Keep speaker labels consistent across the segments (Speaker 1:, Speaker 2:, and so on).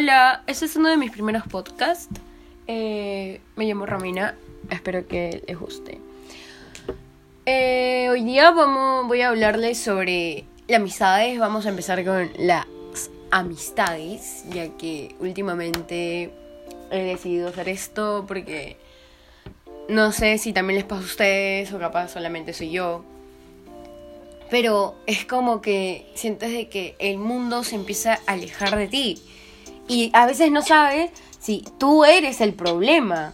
Speaker 1: Hola, este es uno de mis primeros podcasts. Eh, me llamo Romina, espero que les guste. Eh, hoy día vamos, voy a hablarles sobre las amistades. Vamos a empezar con las amistades, ya que últimamente he decidido hacer esto porque no sé si también les pasa a ustedes o capaz solamente soy yo. Pero es como que sientes de que el mundo se empieza a alejar de ti. Y a veces no sabes si tú eres el problema.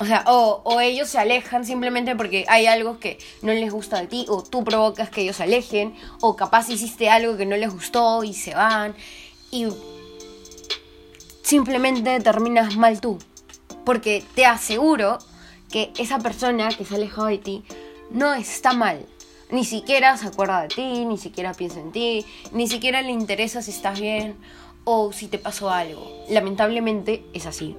Speaker 1: O sea, o, ellos se alejan simplemente porque hay algo que no les gusta de ti, o tú provocas que ellos se alejen, o capaz hiciste algo que no les gustó y se van. Y simplemente terminas mal tú. Porque te aseguro que esa persona que se ha alejado de ti no está mal. Ni siquiera se acuerda de ti, ni siquiera piensa en ti, ni siquiera le interesa si estás bien o si te pasó algo. Lamentablemente es así.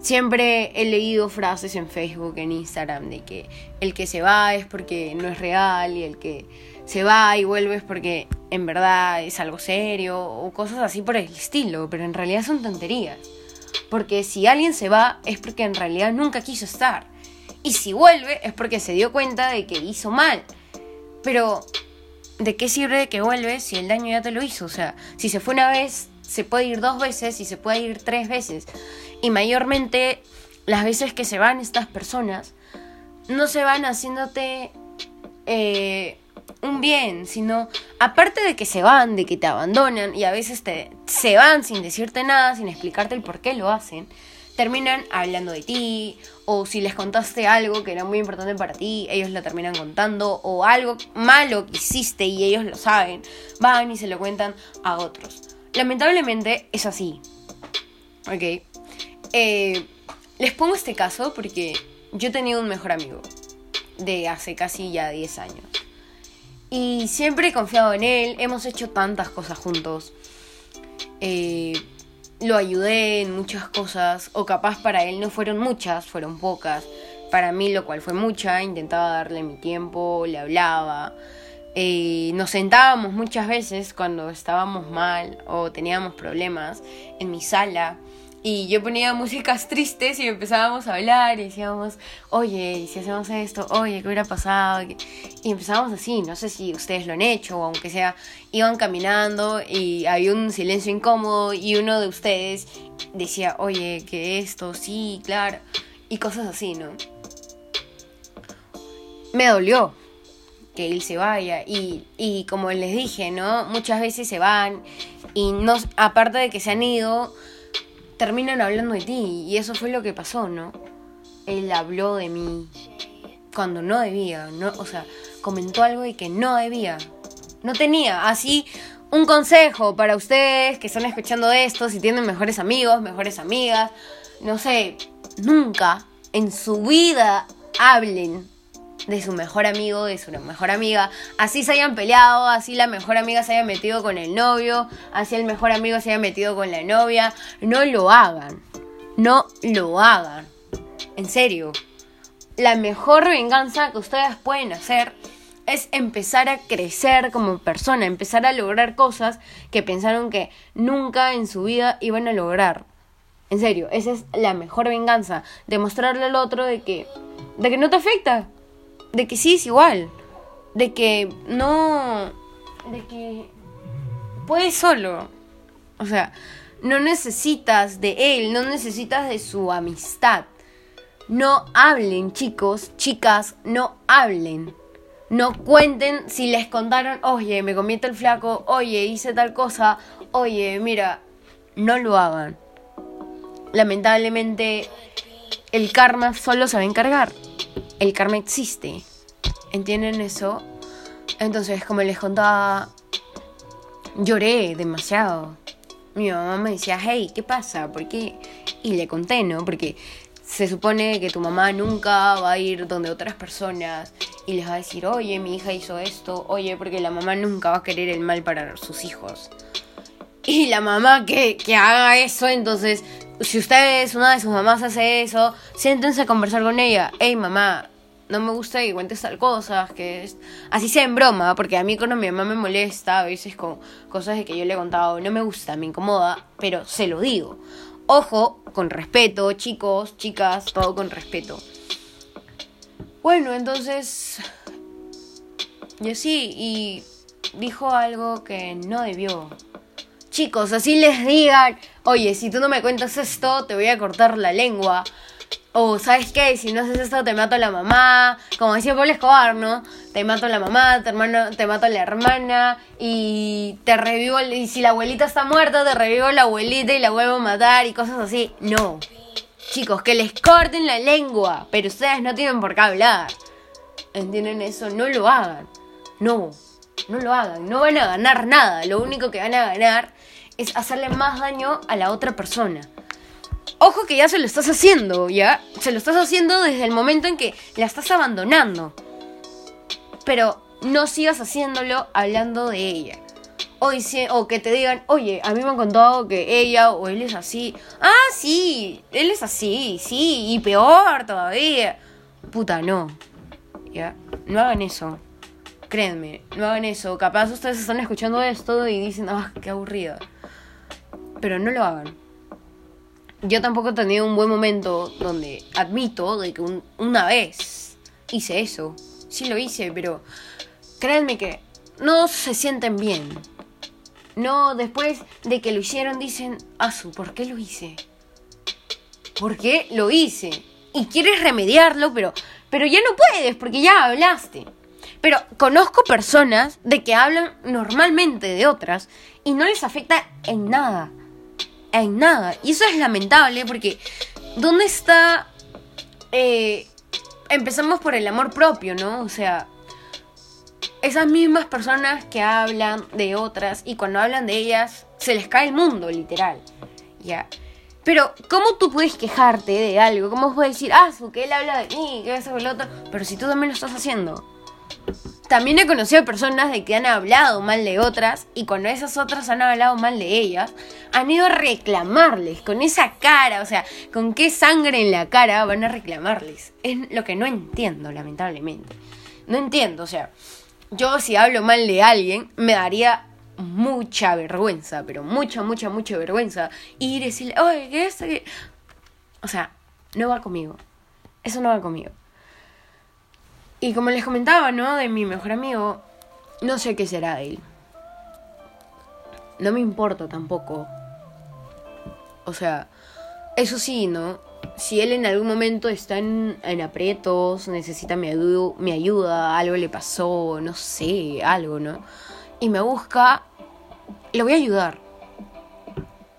Speaker 1: Siempre he leído frases en Facebook, en Instagram, de que el que se va es porque no es real y el que se va y vuelve es porque en verdad es algo serio o cosas así por el estilo, pero en realidad son tonterías. Porque si alguien se va es porque en realidad nunca quiso estar. Y si vuelve es porque se dio cuenta de que hizo mal. Pero ¿de qué sirve que vuelves si el daño ya te lo hizo? O sea, si se fue una vez, se puede ir dos veces y se puede ir tres veces. Y mayormente las veces que se van estas personas, no se van haciéndote eh, un bien, sino aparte de que se van, de que te abandonan y a veces te, se van sin decirte nada, sin explicarte el por qué lo hacen terminan hablando de ti, o si les contaste algo que era muy importante para ti, ellos lo terminan contando, o algo malo que hiciste y ellos lo saben, van y se lo cuentan a otros. Lamentablemente es así. Ok. Eh, les pongo este caso porque yo tenía un mejor amigo de hace casi ya 10 años. Y siempre he confiado en él, hemos hecho tantas cosas juntos. Eh, lo ayudé en muchas cosas, o capaz para él no fueron muchas, fueron pocas. Para mí, lo cual fue mucha, intentaba darle mi tiempo, le hablaba. Eh, nos sentábamos muchas veces cuando estábamos mal o teníamos problemas en mi sala y yo ponía músicas tristes y empezábamos a hablar y decíamos, oye, ¿y si hacemos esto? Oye, ¿qué hubiera pasado? Y empezábamos así, no sé si ustedes lo han hecho o aunque sea, iban caminando y había un silencio incómodo y uno de ustedes decía, oye, que esto, sí, claro, y cosas así, ¿no? Me dolió que él se vaya y, y como les dije, ¿no? Muchas veces se van y no, aparte de que se han ido, terminan hablando de ti. Y eso fue lo que pasó, ¿no? Él habló de mí cuando no debía, ¿no? O sea, comentó algo y que no debía. No tenía. Así, un consejo para ustedes que están escuchando esto, si tienen mejores amigos, mejores amigas, no sé, nunca en su vida hablen de su mejor amigo, de su mejor amiga, así se hayan peleado, así la mejor amiga se haya metido con el novio, así el mejor amigo se haya metido con la novia, no lo hagan, no lo hagan, en serio. La mejor venganza que ustedes pueden hacer es empezar a crecer como persona, empezar a lograr cosas que pensaron que nunca en su vida iban a lograr. En serio, esa es la mejor venganza, demostrarle al otro de que de que no te afecta, de que sí es igual, de que no, de que puedes solo, o sea, no necesitas de él, no necesitas de su amistad. No hablen, chicos, chicas, no hablen. No cuenten si les contaron, oye, me convierte el flaco, oye, hice tal cosa, oye, mira, no lo hagan. Lamentablemente, el karma solo se va a encargar el karma existe. ¿Entienden eso? Entonces, como les contaba, lloré demasiado. Mi mamá me decía, hey, ¿qué pasa? ¿Por qué? Y le conté, ¿no? Porque se supone que tu mamá nunca va a ir donde otras personas y les va a decir, oye, mi hija hizo esto, oye, porque la mamá nunca va a querer el mal para sus hijos. Y la mamá que, que haga eso, entonces si ustedes, una de sus mamás hace eso, siéntense a conversar con ella. Hey mamá, no me gusta que cuentes tal cosas, que. Así sea en broma, porque a mí cuando mi mamá me molesta, a veces con cosas de que yo le he contado, no me gusta, me incomoda, pero se lo digo. Ojo, con respeto, chicos, chicas, todo con respeto. Bueno, entonces... Yo sí, y dijo algo que no debió. Chicos, así les digan, oye, si tú no me cuentas esto, te voy a cortar la lengua. O, ¿sabes qué? Si no haces esto, te mato a la mamá. Como decía Pablo Escobar, ¿no? Te mato a la mamá, te, mato a la hermana. Y te revivo. Y si la abuelita está muerta, te revivo a la abuelita y la vuelvo a matar y cosas así. No. Chicos, que les corten la lengua. Pero ustedes no tienen por qué hablar. ¿Entienden eso? No lo hagan. No. No lo hagan. No van a ganar nada. Lo único que van a ganar es hacerle más daño a la otra persona. Ojo que ya se lo estás haciendo, ¿ya? Se lo estás haciendo desde el momento en que la estás abandonando. Pero no sigas haciéndolo hablando de ella. O, o que te digan, oye, a mí me han contado que ella o él es así. Ah, sí, él es así, sí, y peor todavía. Puta, no. ¿Ya? No hagan eso. Créanme, no hagan eso. Capaz ustedes están escuchando esto y dicen, ah, qué aburrida. Pero no lo hagan yo tampoco he tenido un buen momento donde admito de que una vez hice eso. Sí lo hice, pero créanme que no se sienten bien. No, después de que lo hicieron dicen, Asu, ¿por qué lo hice? ¿Por qué lo hice? Y quieres remediarlo, pero, pero ya no puedes porque ya hablaste. Pero conozco personas de que hablan normalmente de otras y no les afecta en nada en nada. Y eso es lamentable porque ¿dónde está... Eh, empezamos por el amor propio, ¿no? O sea, esas mismas personas que hablan de otras y cuando hablan de ellas se les cae el mundo, literal. Ya. Pero, ¿cómo tú puedes quejarte de algo? ¿Cómo puedes decir, ah, que él habla de mí, que eso, lo otro? Pero si tú también lo estás haciendo. También he conocido personas de que han hablado mal de otras y cuando esas otras han hablado mal de ellas, han ido a reclamarles con esa cara, o sea, con qué sangre en la cara van a reclamarles. Es lo que no entiendo, lamentablemente. No entiendo, o sea, yo si hablo mal de alguien, me daría mucha vergüenza, pero mucha, mucha, mucha vergüenza ir y decirle, oye, ¿qué es? O sea, no va conmigo. Eso no va conmigo. Y como les comentaba, ¿no? De mi mejor amigo, no sé qué será de él. No me importa tampoco. O sea, eso sí, ¿no? Si él en algún momento está en, aprietos, necesita mi, mi ayuda, algo le pasó, no sé, algo, ¿no? Y me busca, le voy a ayudar.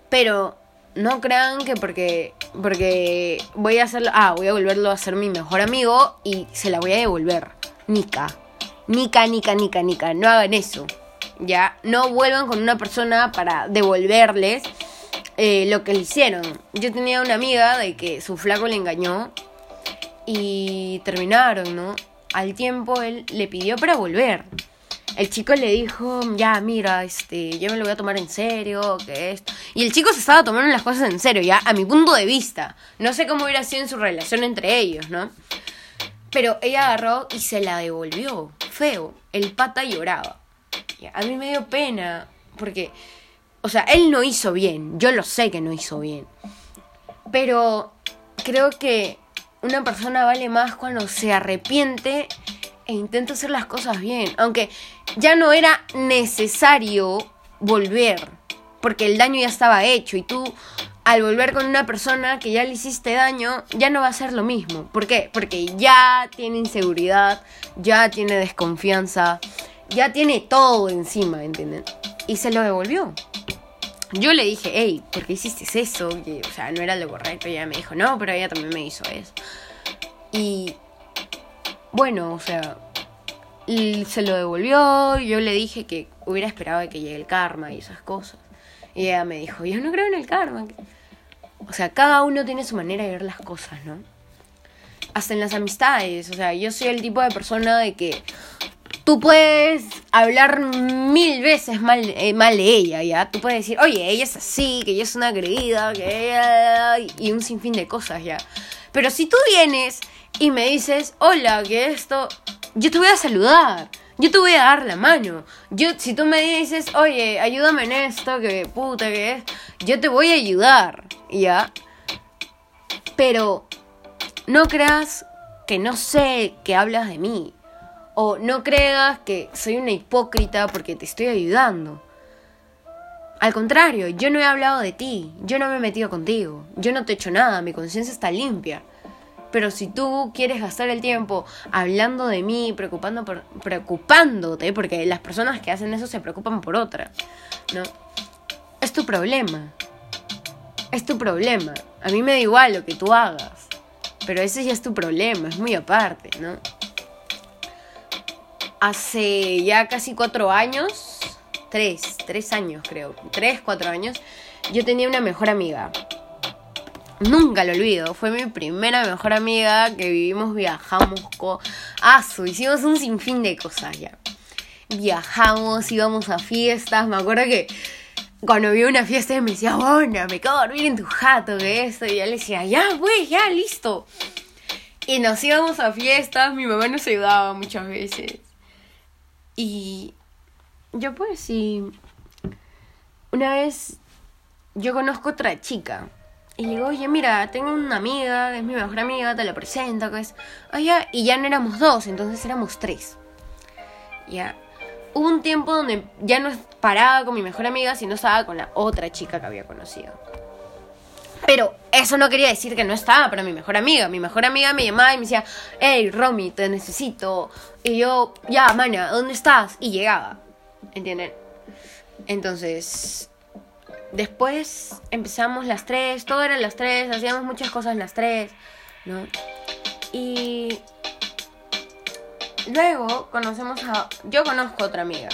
Speaker 1: Pero no crean que porque porque voy a hacerlo, ah, voy a volverlo a ser mi mejor amigo y se la voy a devolver. Nica. Nica, nica, nica, nica, no hagan eso. Ya, no vuelvan con una persona para devolverles eh, lo que le hicieron. Yo tenía una amiga de que su flaco le engañó y terminaron, ¿no? Al tiempo él le pidió para volver el chico le dijo, ya, mira, este, yo me lo voy a tomar en serio, que esto. Y el chico se estaba tomando las cosas en serio, ya, a mi punto de vista. No sé cómo hubiera sido en su relación entre ellos, ¿no? Pero ella agarró y se la devolvió. Feo. El pata lloraba. A mí me dio pena, porque, o sea, él no hizo bien. Yo lo sé que no hizo bien. Pero creo que una persona vale más cuando se arrepiente e intenta hacer las cosas bien. Aunque ya no era necesario volver, porque el daño ya estaba hecho y tú al volver con una persona que ya le hiciste daño, ya no va a ser lo mismo. ¿Por qué? Porque ya tiene inseguridad, ya tiene desconfianza, ya tiene todo encima, ¿entienden? Y se lo devolvió. Yo le dije, hey, ¿por qué hiciste eso? o sea, no era lo correcto. Y ella me dijo, no, pero ella también me hizo eso. Y bueno, o sea, se lo devolvió. Yo le dije que hubiera esperado que llegue el karma y esas cosas. Y ella me dijo, yo no creo en el karma. O sea, cada uno tiene su manera de ver las cosas, ¿no? Hasta en las amistades. O sea, yo soy el tipo de persona de que tú puedes hablar mil veces mal, eh, mal de ella, ¿ya? Tú puedes decir, oye, ella es así, que ella es una agredida, que ella... Y un sinfín de cosas, ¿ya? Pero si tú vienes y me dices, hola, que esto, yo te voy a saludar. Yo te voy a dar la mano. Yo, si tú me dices, oye, ayúdame en esto, que puta que es, yo te voy a ayudar, ¿ya? Pero no creas que no sé que hablas de mí. O no creas que soy una hipócrita porque te estoy ayudando. Al contrario, yo no he hablado de ti, yo no me he metido contigo, yo no te he hecho nada, mi conciencia está limpia. Pero si tú quieres gastar el tiempo hablando de mí, preocupando por, preocupándote, porque las personas que hacen eso se preocupan por otra, ¿no? Es tu problema. Es tu problema. A mí me da igual lo que tú hagas. Pero ese ya es tu problema, es muy aparte, ¿no? Hace ya casi cuatro años, tres, tres años creo, tres, cuatro años, yo tenía una mejor amiga. Nunca lo olvido, fue mi primera mejor amiga que vivimos, viajamos con... Ah, hicimos un sinfín de cosas ya. Viajamos, íbamos a fiestas, me acuerdo que cuando vi una fiesta me decía, bueno, me quedo a dormir en tu jato, que esto, y yo le decía, ya, güey, ya, listo. Y nos íbamos a fiestas, mi mamá nos ayudaba muchas veces. Y yo pues sí, una vez yo conozco otra chica y le digo, oye, mira, tengo una amiga, que es mi mejor amiga, te la presento, que es... Oye, y ya no éramos dos, entonces éramos tres. Ya. Hubo un tiempo donde ya no paraba con mi mejor amiga, sino estaba con la otra chica que había conocido. Pero eso no quería decir que no estaba para mi mejor amiga. Mi mejor amiga me llamaba y me decía, hey, Romy, te necesito. Y yo, ya, mana, ¿dónde estás? Y llegaba. ¿Entienden? Entonces, Después empezamos las tres, todo eran las tres, hacíamos muchas cosas las tres, ¿no? Y luego conocemos a... Yo conozco a otra amiga.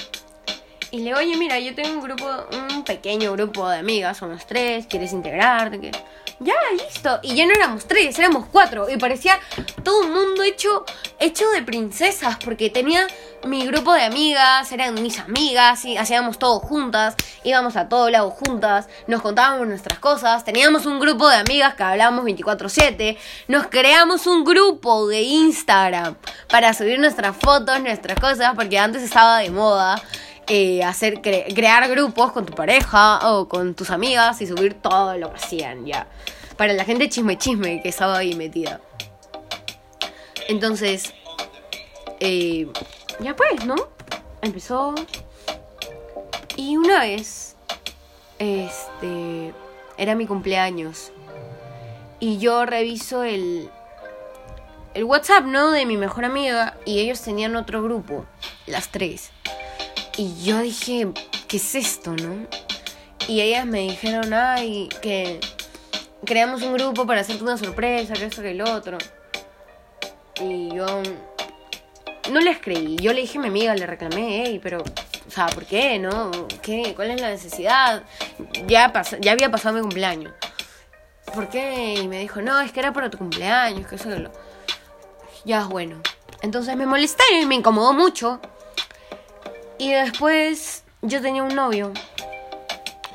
Speaker 1: Y le digo, oye, mira, yo tengo un grupo, un pequeño grupo de amigas, somos tres, ¿quieres integrarte? ¿Qué? Ya, listo. Y ya no éramos tres, éramos cuatro. Y parecía todo un mundo hecho, hecho de princesas, porque tenía mi grupo de amigas, eran mis amigas, y hacíamos todo juntas, íbamos a todo lado juntas, nos contábamos nuestras cosas, teníamos un grupo de amigas que hablábamos 24/7, nos creamos un grupo de Instagram para subir nuestras fotos, nuestras cosas, porque antes estaba de moda. Eh, hacer crear grupos con tu pareja o con tus amigas y subir todo lo que hacían ya. Para la gente chisme chisme que estaba ahí metida. Entonces eh, ya pues no empezó. Y una vez este era mi cumpleaños. Y yo reviso el el WhatsApp, ¿no? De mi mejor amiga y ellos tenían otro grupo, las tres. Y yo dije, ¿qué es esto, no? Y ellas me dijeron, ay, que creamos un grupo para hacerte una sorpresa, que esto, que el otro. Y yo no les creí. Yo le dije a mi amiga, le reclamé, hey, pero, o sea, ¿por qué, no? ¿Qué? ¿Cuál es la necesidad? Ya, ya había pasado mi cumpleaños. ¿Por qué? Y me dijo, no, es que era para tu cumpleaños, que eso, que lo... Ya, bueno. Entonces me molesté y me incomodó mucho. Y después yo tenía un novio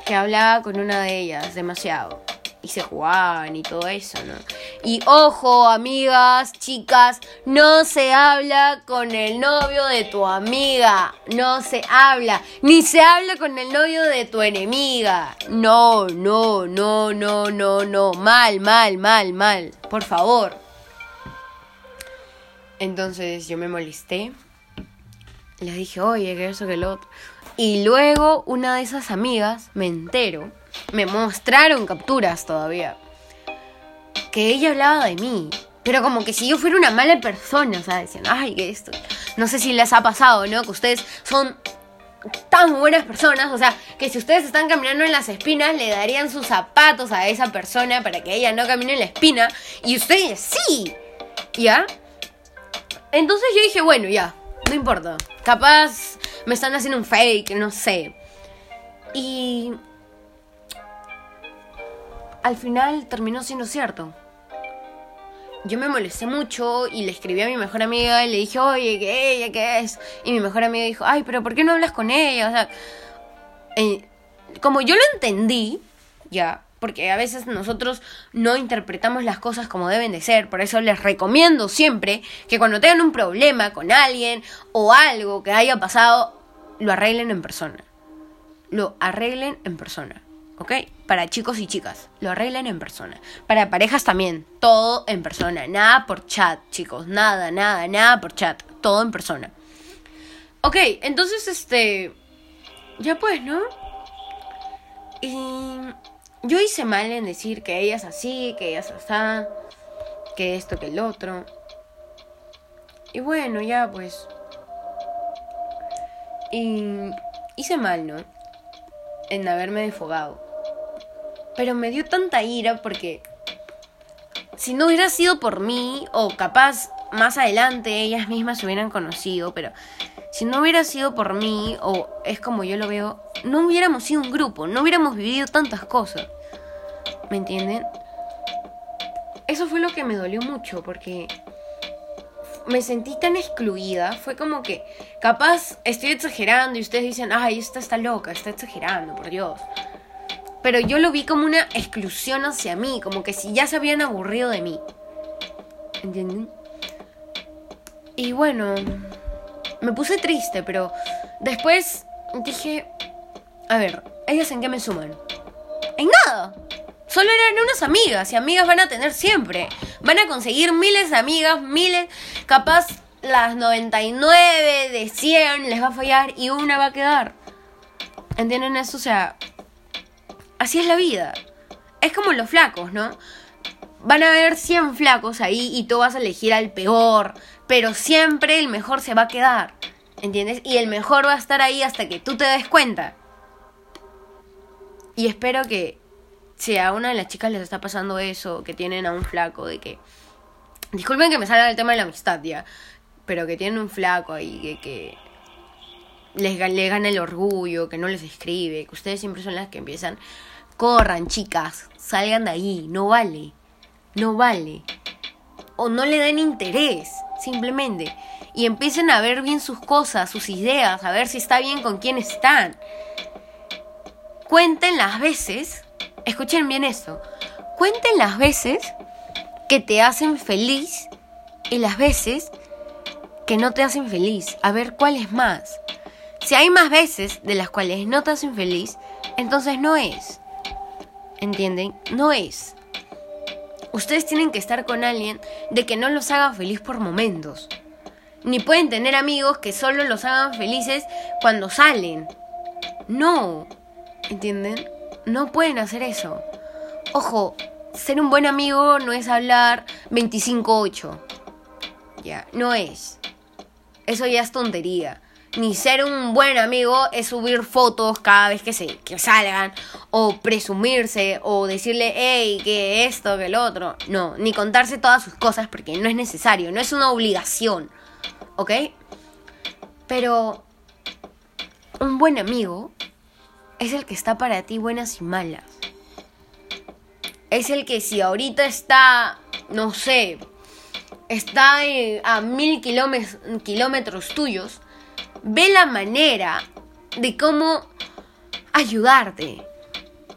Speaker 1: que hablaba con una de ellas demasiado. Y se jugaban y todo eso, ¿no? Y ojo, amigas, chicas, no se habla con el novio de tu amiga. No se habla. Ni se habla con el novio de tu enemiga. No, no, no, no, no, no. Mal, mal, mal, mal. Por favor. Entonces yo me molesté le dije, oye, que eso, que lo otro. Y luego una de esas amigas, me entero, me mostraron capturas todavía, que ella hablaba de mí. Pero como que si yo fuera una mala persona, o sea, decían, ay, que esto. No sé si les ha pasado, ¿no? Que ustedes son tan buenas personas, o sea, que si ustedes están caminando en las espinas, le darían sus zapatos a esa persona para que ella no camine en la espina, y ustedes sí, ¿ya? Entonces yo dije, bueno, ya, no importa. Capaz me están haciendo un fake, no sé. Y al final terminó siendo cierto. Yo me molesté mucho y le escribí a mi mejor amiga y le dije, oye, ¿qué ella qué es? Y mi mejor amiga dijo, ay, pero ¿por qué no hablas con ella? O sea, eh, como yo lo entendí, ya, porque a veces nosotros no interpretamos las cosas como deben de ser, por eso les recomiendo siempre que cuando tengan un problema con alguien o algo que haya pasado, lo arreglen en persona. Lo arreglen en persona, ¿ok? Para chicos y chicas, lo arreglen en persona. Para parejas también, todo en persona, nada por chat, chicos, nada, nada, nada por chat, todo en persona. Ok, entonces este... Ya pues, ¿no? Y yo hice mal en decir que ella es así, que ella es así, que esto, que el otro. Y bueno, ya pues. Y hice mal, ¿no? En haberme desfogado. Pero me dio tanta ira porque si no hubiera sido por mí, o capaz más adelante ellas mismas se hubieran conocido, pero si no hubiera sido por mí, o es como yo lo veo, no hubiéramos sido un grupo, no hubiéramos vivido tantas cosas. ¿Me entienden? Eso fue lo que me dolió mucho, porque me sentí tan excluida. Fue como que, capaz estoy exagerando y ustedes dicen, ay, esta está loca, está exagerando, por Dios. Pero yo lo vi como una exclusión hacia mí, como que si ya se habían aburrido de mí. ¿Entienden? Y bueno, me puse triste, pero después dije, a ver, ¿ellas en qué me suman? En nada. Solo eran unas amigas y amigas van a tener siempre. Van a conseguir miles de amigas, miles, capaz las 99 de 100 les va a fallar y una va a quedar. ¿Entienden eso? O sea, así es la vida. Es como los flacos, ¿no? Van a haber 100 flacos ahí y tú vas a elegir al peor, pero siempre el mejor se va a quedar, ¿entiendes? Y el mejor va a estar ahí hasta que tú te des cuenta. Y espero que si a una de las chicas les está pasando eso, que tienen a un flaco, de que... Disculpen que me salga el tema de la amistad ya, pero que tienen un flaco ahí, que, que les, les gana el orgullo, que no les escribe, que ustedes siempre son las que empiezan. Corran, chicas, salgan de ahí, no vale, no vale. O no le den interés simplemente. Y empiecen a ver bien sus cosas, sus ideas, a ver si está bien con quién están. Cuenten las veces, escuchen bien esto, cuenten las veces que te hacen feliz y las veces que no te hacen feliz. A ver cuál es más. Si hay más veces de las cuales no te hacen feliz, entonces no es. ¿Entienden? No es. Ustedes tienen que estar con alguien de que no los haga feliz por momentos. Ni pueden tener amigos que solo los hagan felices cuando salen. No. ¿Entienden? No pueden hacer eso. Ojo, ser un buen amigo no es hablar 25-8. Ya, no es. Eso ya es tontería ni ser un buen amigo es subir fotos cada vez que, se, que salgan, o presumirse, o decirle, hey, que esto, que el otro. No, ni contarse todas sus cosas porque no es necesario, no es una obligación, ¿ok? Pero un buen amigo es el que está para ti buenas y malas. Es el que si ahorita está, no sé, está a mil kilómetros tuyos, ve la manera de cómo ayudarte.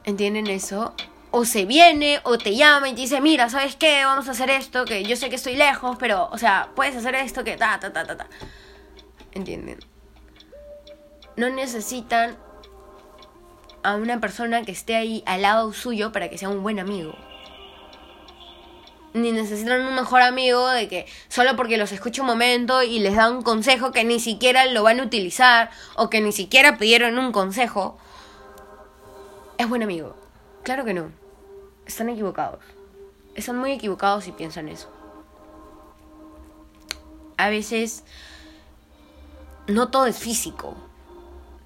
Speaker 1: ¿Entienden eso? O se viene o te llama y te dice, mira, ¿sabes qué? Vamos a hacer esto, que yo sé que estoy lejos, pero, o sea, puedes hacer esto, que ta, ta, ta, ta, ta. ¿Entienden? No necesitan a una persona que esté ahí al lado suyo para que sea un buen amigo ni necesitan un mejor amigo de que solo porque los escucha un momento y les da un consejo que ni siquiera lo van a utilizar o que ni siquiera pidieron un consejo, es buen amigo. Claro que no. Están equivocados. Están muy equivocados si piensan eso. A veces no todo es físico.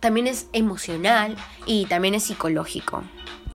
Speaker 1: También es emocional y también es psicológico.